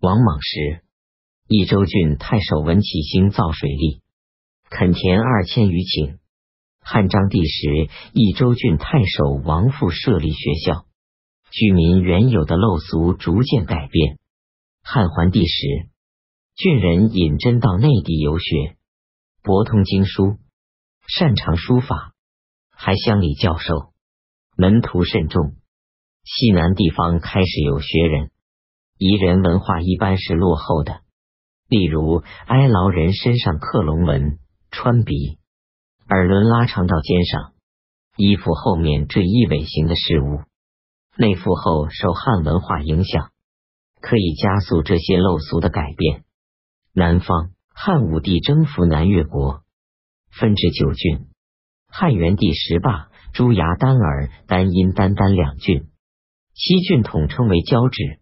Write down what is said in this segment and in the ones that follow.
王莽时，益州郡太守文启兴造水利，垦田二千余顷。汉章帝时，益州郡太守王复设立学校，居民原有的陋俗逐渐改变。汉桓帝时，郡人引真到内地游学，博通经书，擅长书法，还乡里教授，门徒甚众。西南地方开始有学人，彝人文化一般是落后的，例如哀牢人身上刻龙纹，穿鼻。耳轮拉长到肩上，衣服后面缀一尾形的饰物。内附后受汉文化影响，可以加速这些陋俗的改变。南方汉武帝征服南越国，分治九郡。汉元帝十霸朱牙、丹耳、丹阴、丹丹两郡，七郡统称为交趾，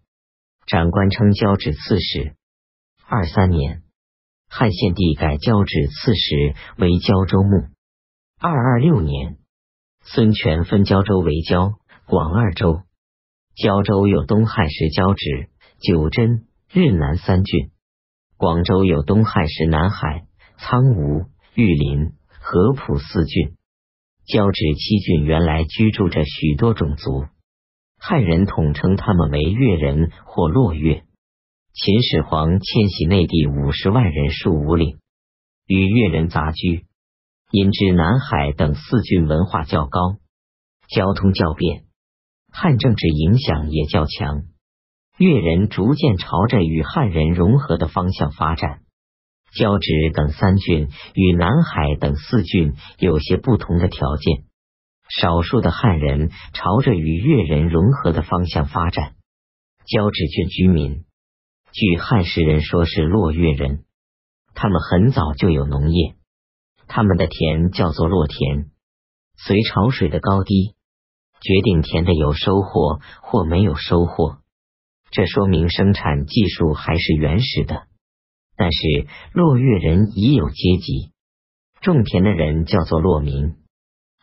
长官称交趾刺史。二三年，汉献帝改交趾刺史为交州牧。二二六年，孙权分胶州为胶、广二州。胶州有东汉时交趾、九真、日南三郡；广州有东汉时南海、苍梧、玉林、合浦四郡。交趾七郡原来居住着许多种族，汉人统称他们为越人或洛越。秦始皇迁徙内地五十万人戍五岭，与越人杂居。因知南海等四郡文化较高，交通较便，汉政治影响也较强，越人逐渐朝着与汉人融合的方向发展。交趾等三郡与南海等四郡有些不同的条件，少数的汉人朝着与越人融合的方向发展。交趾郡居民，据汉时人说是洛越人，他们很早就有农业。他们的田叫做落田，随潮水的高低决定田的有收获或没有收获。这说明生产技术还是原始的。但是落越人已有阶级，种田的人叫做落民，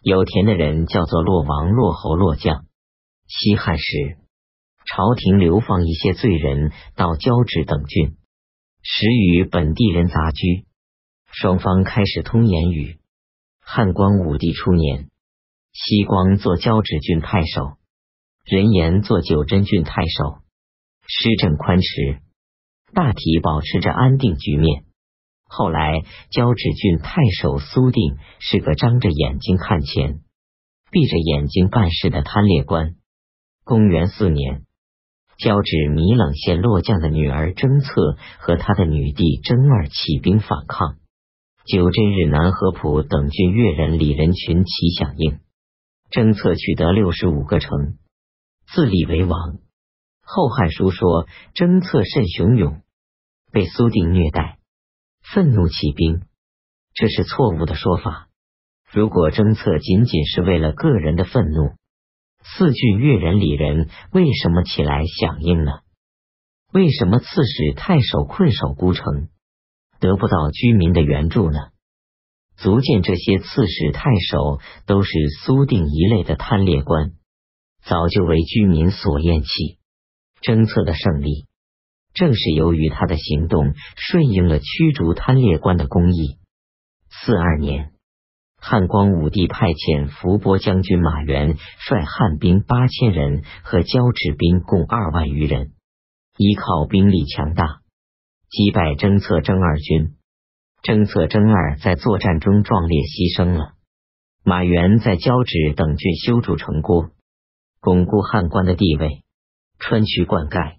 有田的人叫做落王、落侯、落将。西汉时，朝廷流放一些罪人到交趾等郡，时与本地人杂居。双方开始通言语。汉光武帝初年，西光做交趾郡太守，人言做九真郡太守，施政宽弛，大体保持着安定局面。后来，交趾郡太守苏定是个张着眼睛看钱、闭着眼睛办事的贪劣官。公元四年，交趾米冷县落将的女儿征策和他的女弟征儿起兵反抗。九真日南合浦等郡越人李人群起响应，征策取得六十五个城，自立为王。后汉书说征策甚雄勇，被苏定虐待，愤怒起兵，这是错误的说法。如果征策仅仅是为了个人的愤怒，四郡越人里人为什么起来响应呢？为什么刺史太守困守孤城？得不到居民的援助呢？足见这些刺史太守都是苏定一类的贪劣官，早就为居民所厌弃。征策的胜利，正是由于他的行动顺应了驱逐贪劣官的公义。四二年，汉光武帝派遣伏波将军马援率汉兵八千人和交趾兵共二万余人，依靠兵力强大。击败征策征二军，征策征二在作战中壮烈牺牲了。马援在交趾等郡修筑城郭，巩固汉官的地位，川渠灌溉，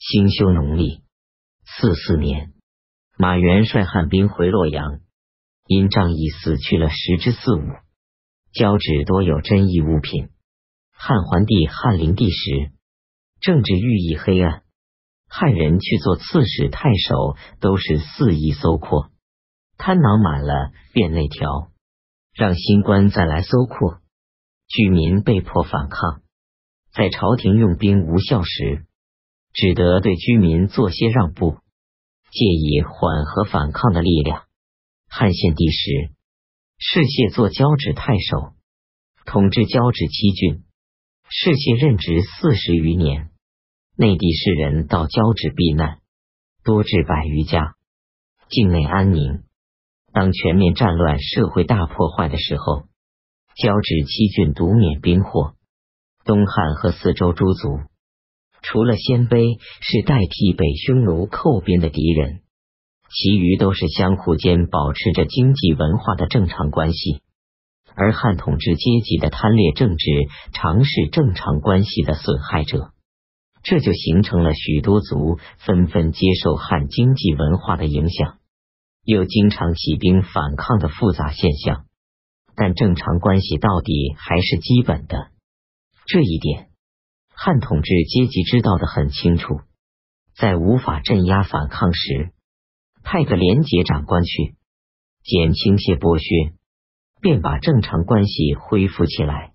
兴修农力。四四年，马援率汉兵回洛阳，因仗义死去了十之四五。交趾多有珍异物品。汉桓帝汉灵帝时，政治寓意黑暗。汉人去做刺史、太守，都是肆意搜括，贪囊满了便内调，让新官再来搜括，居民被迫反抗，在朝廷用兵无效时，只得对居民做些让步，借以缓和反抗的力量。汉献帝时，世谢做交趾太守，统治交趾七郡，世谢任职四十余年。内地士人到交趾避难，多至百余家，境内安宁。当全面战乱、社会大破坏的时候，交趾七郡独免兵祸。东汉和四周诸族，除了鲜卑是代替北匈奴寇边的敌人，其余都是相互间保持着经济文化的正常关系。而汉统治阶级的贪劣政治，常是正常关系的损害者。这就形成了许多族纷纷接受汉经济文化的影响，又经常起兵反抗的复杂现象。但正常关系到底还是基本的，这一点汉统治阶级知道的很清楚。在无法镇压反抗时，派个廉洁长官去，减轻些剥削，便把正常关系恢复起来。